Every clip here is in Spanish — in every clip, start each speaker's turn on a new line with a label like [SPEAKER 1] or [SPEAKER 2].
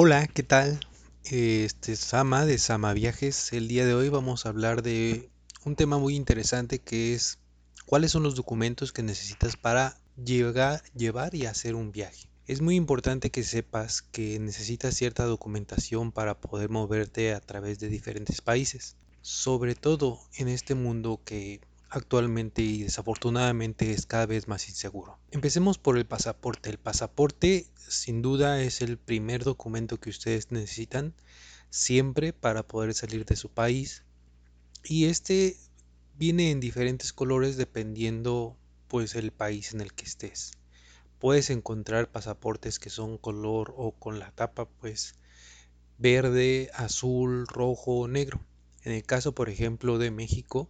[SPEAKER 1] Hola, ¿qué tal? Este es Sama de Sama Viajes. El día de hoy vamos a hablar de un tema muy interesante que es cuáles son los documentos que necesitas para llegar, llevar y hacer un viaje. Es muy importante que sepas que necesitas cierta documentación para poder moverte a través de diferentes países, sobre todo en este mundo que actualmente y desafortunadamente es cada vez más inseguro. Empecemos por el pasaporte. El pasaporte sin duda es el primer documento que ustedes necesitan siempre para poder salir de su país y este viene en diferentes colores dependiendo pues el país en el que estés. Puedes encontrar pasaportes que son color o con la tapa pues verde, azul, rojo o negro. En el caso por ejemplo de México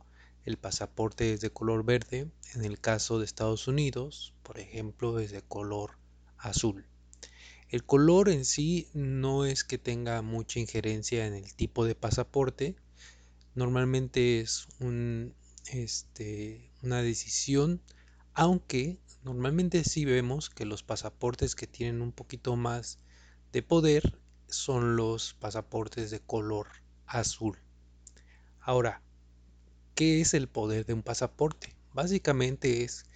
[SPEAKER 1] el pasaporte es de color verde, en el caso de Estados Unidos, por ejemplo, es de color azul. El color en sí no es que tenga mucha injerencia en el tipo de pasaporte, normalmente es un, este, una decisión, aunque normalmente sí vemos que los pasaportes que tienen un poquito más de poder son los pasaportes de color azul. Ahora, ¿Qué es el poder de un pasaporte? Básicamente es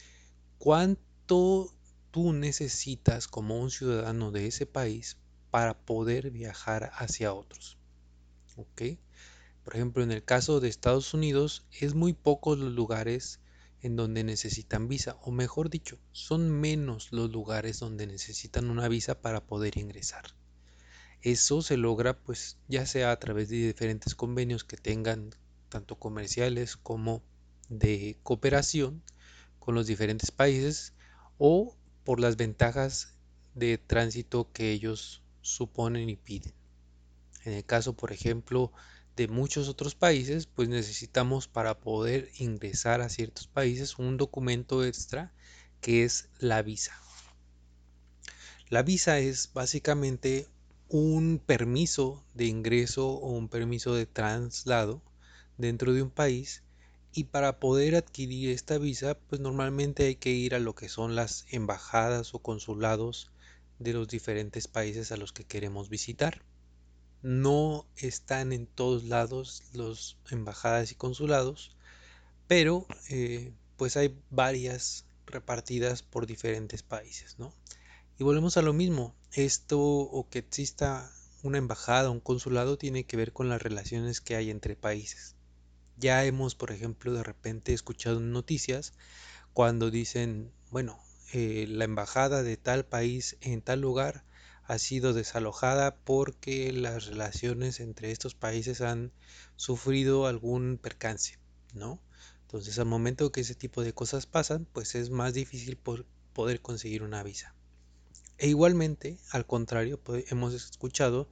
[SPEAKER 1] cuánto tú necesitas como un ciudadano de ese país para poder viajar hacia otros. ¿Ok? Por ejemplo, en el caso de Estados Unidos, es muy pocos los lugares en donde necesitan visa, o mejor dicho, son menos los lugares donde necesitan una visa para poder ingresar. Eso se logra pues ya sea a través de diferentes convenios que tengan tanto comerciales como de cooperación con los diferentes países o por las ventajas de tránsito que ellos suponen y piden. En el caso, por ejemplo, de muchos otros países, pues necesitamos para poder ingresar a ciertos países un documento extra que es la visa. La visa es básicamente un permiso de ingreso o un permiso de traslado dentro de un país y para poder adquirir esta visa pues normalmente hay que ir a lo que son las embajadas o consulados de los diferentes países a los que queremos visitar. No están en todos lados los embajadas y consulados, pero eh, pues hay varias repartidas por diferentes países, ¿no? Y volvemos a lo mismo, esto o que exista una embajada un consulado tiene que ver con las relaciones que hay entre países. Ya hemos, por ejemplo, de repente escuchado noticias cuando dicen, bueno, eh, la embajada de tal país en tal lugar ha sido desalojada porque las relaciones entre estos países han sufrido algún percance, ¿no? Entonces, al momento que ese tipo de cosas pasan, pues es más difícil poder conseguir una visa. E igualmente, al contrario, hemos escuchado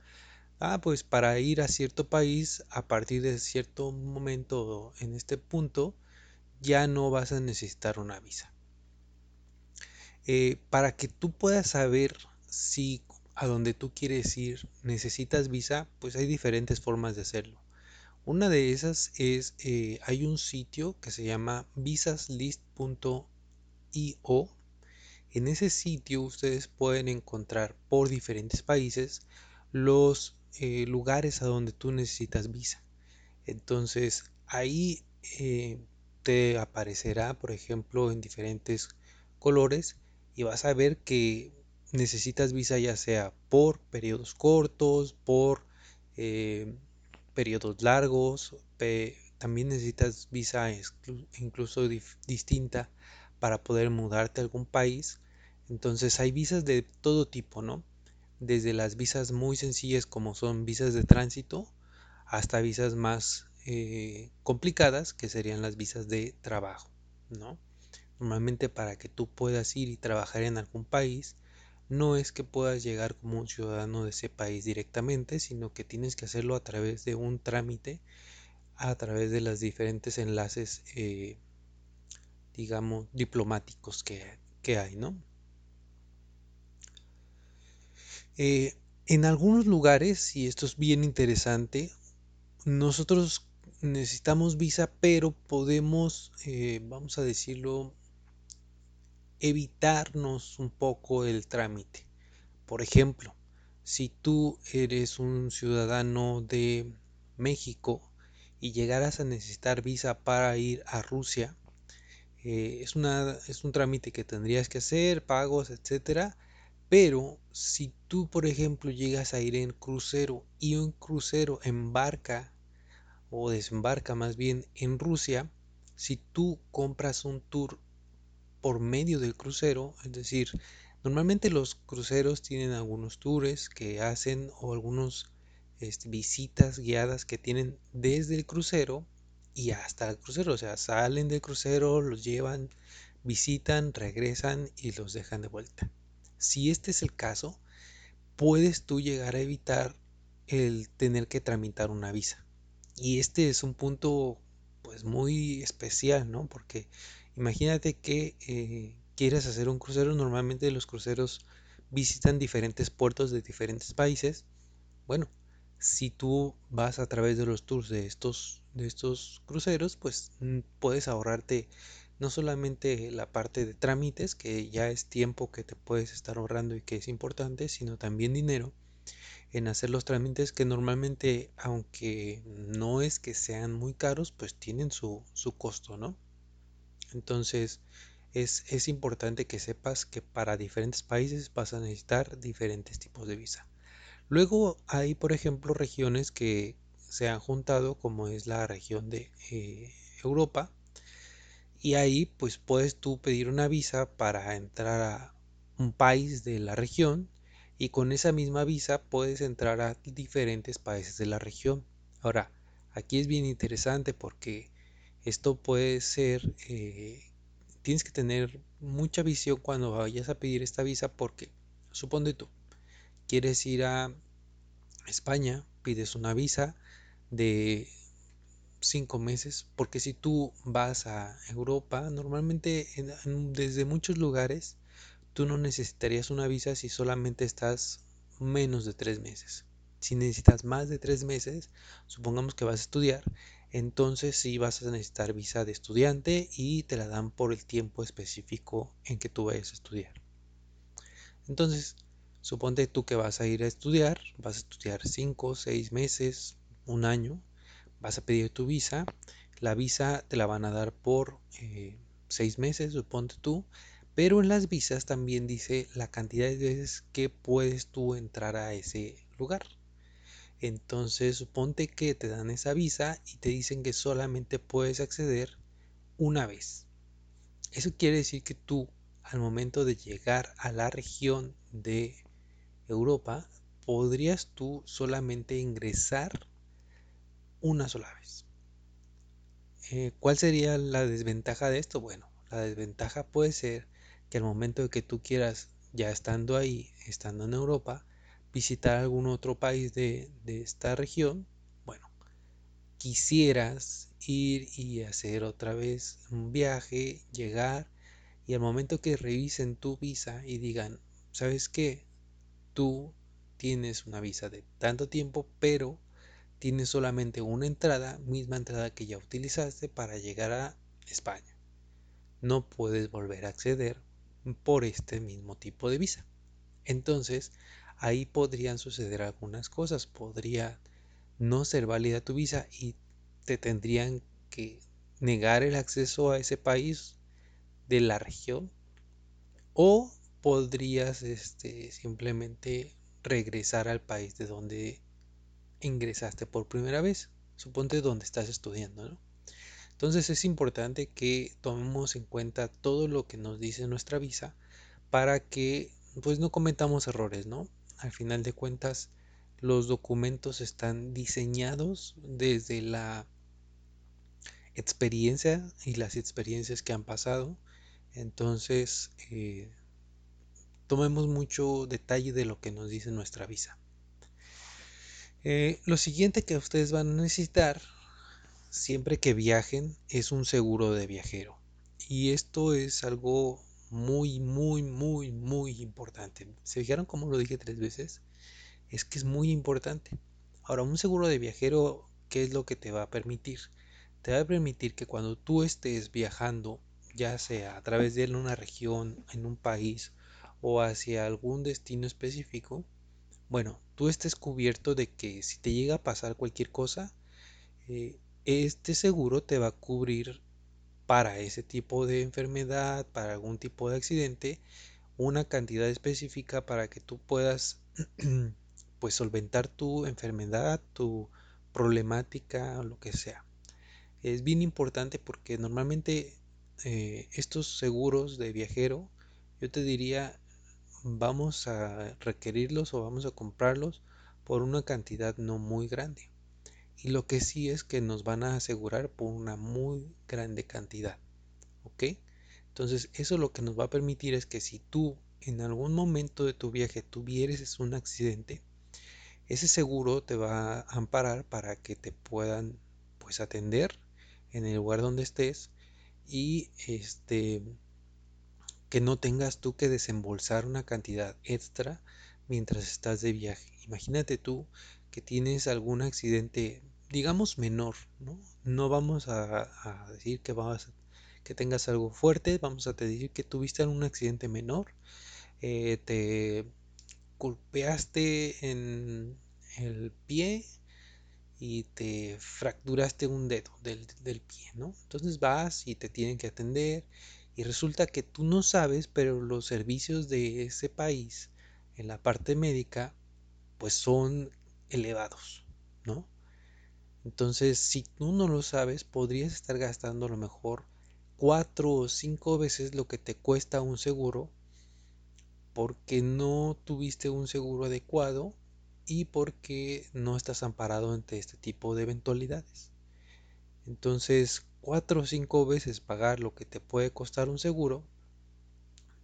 [SPEAKER 1] Ah, pues para ir a cierto país a partir de cierto momento en este punto ya no vas a necesitar una visa. Eh, para que tú puedas saber si a donde tú quieres ir necesitas visa, pues hay diferentes formas de hacerlo. Una de esas es, eh, hay un sitio que se llama visaslist.io. En ese sitio ustedes pueden encontrar por diferentes países los eh, lugares a donde tú necesitas visa. Entonces ahí eh, te aparecerá, por ejemplo, en diferentes colores y vas a ver que necesitas visa ya sea por periodos cortos, por eh, periodos largos, también necesitas visa incluso distinta para poder mudarte a algún país. Entonces hay visas de todo tipo, ¿no? Desde las visas muy sencillas como son visas de tránsito hasta visas más eh, complicadas que serían las visas de trabajo, ¿no? Normalmente para que tú puedas ir y trabajar en algún país, no es que puedas llegar como un ciudadano de ese país directamente, sino que tienes que hacerlo a través de un trámite, a través de los diferentes enlaces, eh, digamos, diplomáticos que, que hay, ¿no? Eh, en algunos lugares, y esto es bien interesante, nosotros necesitamos visa, pero podemos, eh, vamos a decirlo, evitarnos un poco el trámite. Por ejemplo, si tú eres un ciudadano de México y llegaras a necesitar visa para ir a Rusia, eh, es, una, es un trámite que tendrías que hacer, pagos, etcétera. Pero si tú, por ejemplo, llegas a ir en crucero y un crucero embarca o desembarca más bien en Rusia, si tú compras un tour por medio del crucero, es decir, normalmente los cruceros tienen algunos tours que hacen o algunos este, visitas guiadas que tienen desde el crucero y hasta el crucero, o sea, salen del crucero, los llevan, visitan, regresan y los dejan de vuelta. Si este es el caso, puedes tú llegar a evitar el tener que tramitar una visa. Y este es un punto pues muy especial, ¿no? Porque imagínate que eh, quieres hacer un crucero, normalmente los cruceros visitan diferentes puertos de diferentes países. Bueno, si tú vas a través de los tours de estos, de estos cruceros, pues mm, puedes ahorrarte no solamente la parte de trámites, que ya es tiempo que te puedes estar ahorrando y que es importante, sino también dinero en hacer los trámites que normalmente, aunque no es que sean muy caros, pues tienen su, su costo, ¿no? Entonces, es, es importante que sepas que para diferentes países vas a necesitar diferentes tipos de visa. Luego hay, por ejemplo, regiones que se han juntado, como es la región de eh, Europa, y ahí pues puedes tú pedir una visa para entrar a un país de la región y con esa misma visa puedes entrar a diferentes países de la región. Ahora, aquí es bien interesante porque esto puede ser, eh, tienes que tener mucha visión cuando vayas a pedir esta visa porque, supone tú, quieres ir a España, pides una visa de cinco meses, porque si tú vas a Europa, normalmente desde muchos lugares tú no necesitarías una visa si solamente estás menos de tres meses. Si necesitas más de tres meses, supongamos que vas a estudiar, entonces sí vas a necesitar visa de estudiante y te la dan por el tiempo específico en que tú vayas a estudiar. Entonces, Suponte tú que vas a ir a estudiar, vas a estudiar 5, 6 meses, un año, vas a pedir tu visa, la visa te la van a dar por 6 eh, meses, suponte tú, pero en las visas también dice la cantidad de veces que puedes tú entrar a ese lugar. Entonces suponte que te dan esa visa y te dicen que solamente puedes acceder una vez. Eso quiere decir que tú al momento de llegar a la región de Europa, podrías tú solamente ingresar una sola vez. Eh, ¿Cuál sería la desventaja de esto? Bueno, la desventaja puede ser que al momento de que tú quieras, ya estando ahí, estando en Europa, visitar algún otro país de, de esta región, bueno, quisieras ir y hacer otra vez un viaje, llegar, y al momento que revisen tu visa y digan, ¿sabes qué? tú tienes una visa de tanto tiempo, pero tienes solamente una entrada, misma entrada que ya utilizaste para llegar a España. No puedes volver a acceder por este mismo tipo de visa. Entonces, ahí podrían suceder algunas cosas. Podría no ser válida tu visa y te tendrían que negar el acceso a ese país de la región o podrías este, simplemente regresar al país de donde ingresaste por primera vez. Suponte donde estás estudiando, ¿no? Entonces es importante que tomemos en cuenta todo lo que nos dice nuestra visa para que pues no cometamos errores, ¿no? Al final de cuentas los documentos están diseñados desde la experiencia y las experiencias que han pasado. Entonces eh, tomemos mucho detalle de lo que nos dice nuestra visa. Eh, lo siguiente que ustedes van a necesitar siempre que viajen es un seguro de viajero. Y esto es algo muy, muy, muy, muy importante. ¿Se fijaron cómo lo dije tres veces? Es que es muy importante. Ahora, un seguro de viajero, ¿qué es lo que te va a permitir? Te va a permitir que cuando tú estés viajando, ya sea a través de una región, en un país o hacia algún destino específico, bueno, tú estés cubierto de que si te llega a pasar cualquier cosa, eh, este seguro te va a cubrir para ese tipo de enfermedad, para algún tipo de accidente, una cantidad específica para que tú puedas pues solventar tu enfermedad, tu problemática lo que sea. Es bien importante porque normalmente eh, estos seguros de viajero, yo te diría, vamos a requerirlos o vamos a comprarlos por una cantidad no muy grande. Y lo que sí es que nos van a asegurar por una muy grande cantidad. ¿Ok? Entonces eso lo que nos va a permitir es que si tú en algún momento de tu viaje tuvieres un accidente, ese seguro te va a amparar para que te puedan pues atender en el lugar donde estés y este que no tengas tú que desembolsar una cantidad extra mientras estás de viaje. Imagínate tú que tienes algún accidente, digamos menor, ¿no? No vamos a, decir que que tengas algo fuerte, vamos a decir que tuviste un accidente menor, eh, te golpeaste en el pie y te fracturaste un dedo del, del, pie, ¿no? Entonces vas y te tienen que atender y resulta que tú no sabes, pero los servicios de ese país en la parte médica pues son elevados, ¿no? Entonces, si tú no lo sabes, podrías estar gastando a lo mejor cuatro o cinco veces lo que te cuesta un seguro porque no tuviste un seguro adecuado y porque no estás amparado ante este tipo de eventualidades. Entonces, cuatro o cinco veces pagar lo que te puede costar un seguro,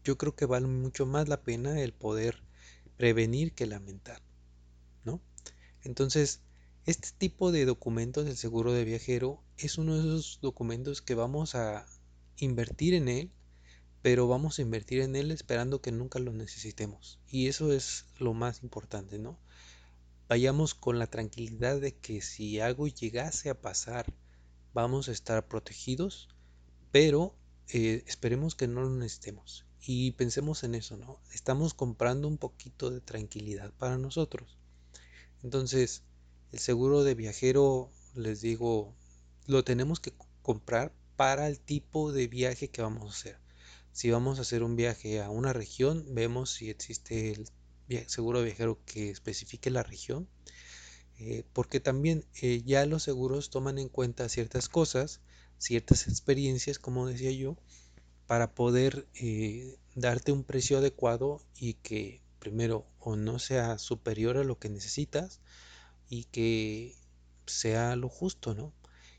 [SPEAKER 1] yo creo que vale mucho más la pena el poder prevenir que lamentar, ¿no? Entonces, este tipo de documentos del seguro de viajero es uno de esos documentos que vamos a invertir en él, pero vamos a invertir en él esperando que nunca lo necesitemos. Y eso es lo más importante, ¿no? Vayamos con la tranquilidad de que si algo llegase a pasar, vamos a estar protegidos, pero eh, esperemos que no lo necesitemos. Y pensemos en eso, ¿no? Estamos comprando un poquito de tranquilidad para nosotros. Entonces, el seguro de viajero, les digo, lo tenemos que comprar para el tipo de viaje que vamos a hacer. Si vamos a hacer un viaje a una región, vemos si existe el seguro de viajero que especifique la región eh, porque también eh, ya los seguros toman en cuenta ciertas cosas, ciertas experiencias, como decía yo, para poder eh, darte un precio adecuado y que primero o no sea superior a lo que necesitas y que sea lo justo, ¿no?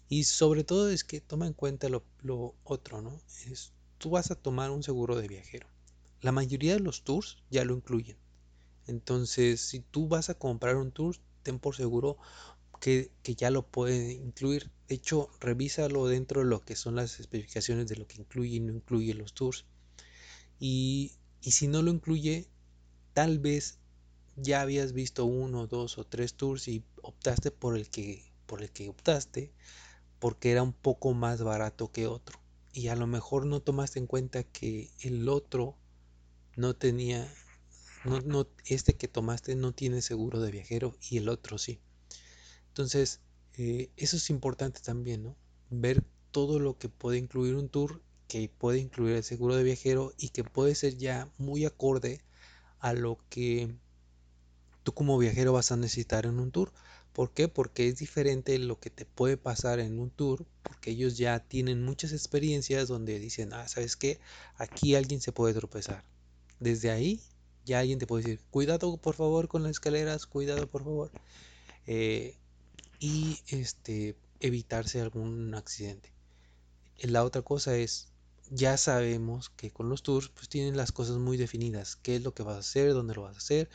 [SPEAKER 1] Y sobre todo es que toma en cuenta lo, lo otro, ¿no? Es, tú vas a tomar un seguro de viajero. La mayoría de los tours ya lo incluyen. Entonces, si tú vas a comprar un tour, por seguro que, ya lo puede incluir. De hecho, revísalo dentro de lo que son las especificaciones de lo que incluye y no incluye los tours. Y, y si no lo incluye, tal vez ya habías visto uno, dos o tres tours y optaste por el que, por el que optaste porque era un poco más barato que otro. Y a lo mejor no tomaste en cuenta que el otro no tenía no, este que tomaste no tiene seguro de viajero y el otro sí. Entonces, eh, eso es importante también, ¿no? Ver todo lo que puede incluir un tour, que puede incluir el seguro de viajero y que puede ser ya muy acorde a lo que tú como viajero vas a necesitar en un tour. ¿Por qué? Porque es diferente lo que te puede pasar en un tour, porque ellos ya tienen muchas experiencias donde dicen, ah, ¿sabes qué? Aquí alguien se puede tropezar. Desde ahí ya alguien te puede decir, cuidado por favor con las escaleras, cuidado por favor. Eh, y este, evitarse algún accidente. La otra cosa es, ya sabemos que con los tours pues tienen las cosas muy definidas, qué es lo que vas a hacer, dónde lo vas a hacer,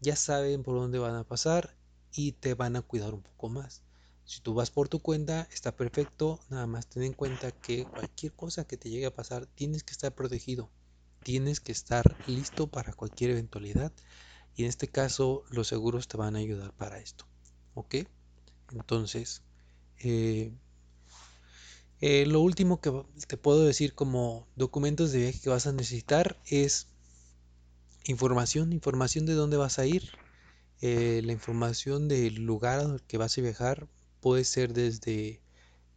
[SPEAKER 1] ya saben por dónde van a pasar y te van a cuidar un poco más. Si tú vas por tu cuenta, está perfecto, nada más ten en cuenta que cualquier cosa que te llegue a pasar, tienes que estar protegido tienes que estar listo para cualquier eventualidad y en este caso los seguros te van a ayudar para esto ok entonces eh, eh, lo último que te puedo decir como documentos de viaje que vas a necesitar es información información de dónde vas a ir Eh, la información del lugar al que vas a viajar puede ser desde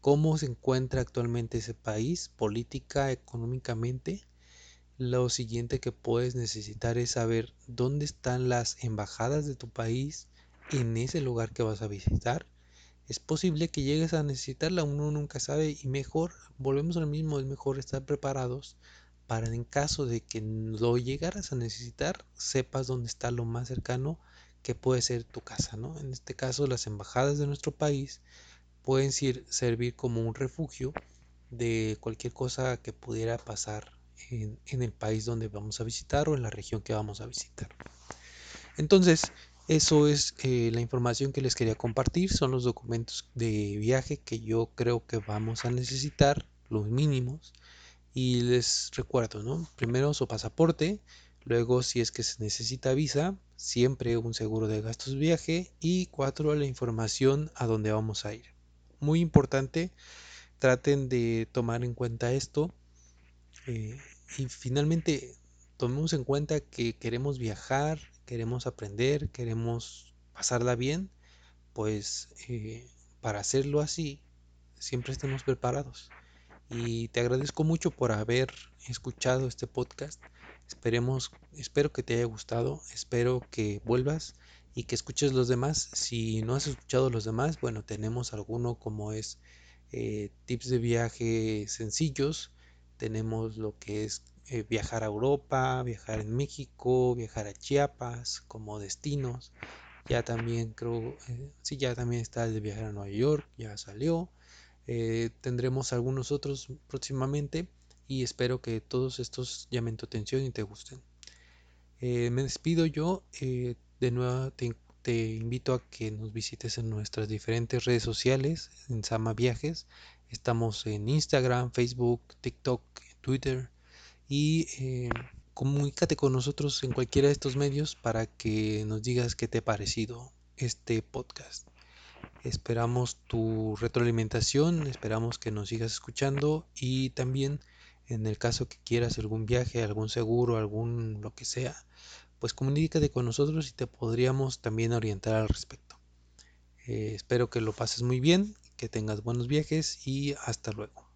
[SPEAKER 1] cómo se encuentra actualmente ese país, política, económicamente. Lo siguiente que puedes necesitar es saber dónde están las embajadas de tu país en ese lugar que vas a visitar. Es posible que llegues a necesitarla, uno nunca sabe y mejor, volvemos al mismo, es mejor estar preparados para en caso de que lo llegaras a necesitar, sepas dónde está lo más cercano que puede ser tu casa, ¿no? En este caso, las embajadas de nuestro país pueden servir como un refugio de cualquier cosa que pudiera pasar en, el país donde vamos a visitar o en la región que vamos a visitar. Entonces, eso es eh, la información que les quería compartir. Son los documentos de viaje que yo creo que vamos a necesitar, los mínimos. Y les recuerdo, ¿no? Primero su pasaporte, luego si es que se necesita visa, siempre un seguro de gastos de viaje y cuatro, la información a dónde vamos a ir muy importante, traten de tomar en cuenta esto. Eh, y finalmente, tomemos en cuenta que queremos viajar, queremos aprender, queremos pasarla bien, pues eh, para hacerlo así, siempre estemos preparados. Y te agradezco mucho por haber escuchado este podcast. Esperemos, espero que te haya gustado, espero que vuelvas y que escuches los demás. Si no has escuchado los demás, bueno, tenemos alguno como es eh, tips de viaje sencillos. Tenemos lo que es eh, viajar a Europa, viajar en México, viajar a Chiapas como destinos. Ya también creo, eh, sí, ya también está el de viajar a Nueva York, ya salió. tendremos algunos otros próximamente y espero que todos estos llamen tu atención y te gusten. me despido yo. De nuevo te, invito a que nos visites en nuestras diferentes redes sociales, en Sama Viajes. Estamos en Instagram, Facebook, TikTok, Twitter y eh, comunícate con nosotros en cualquiera de estos medios para que nos digas qué te ha parecido este podcast. Esperamos tu retroalimentación, esperamos que nos sigas escuchando y también en el caso que quieras algún viaje, algún seguro, algún lo que sea, pues comunícate con nosotros y te podríamos también orientar al respecto. Eh, espero que lo pases muy bien, que tengas buenos viajes y hasta luego.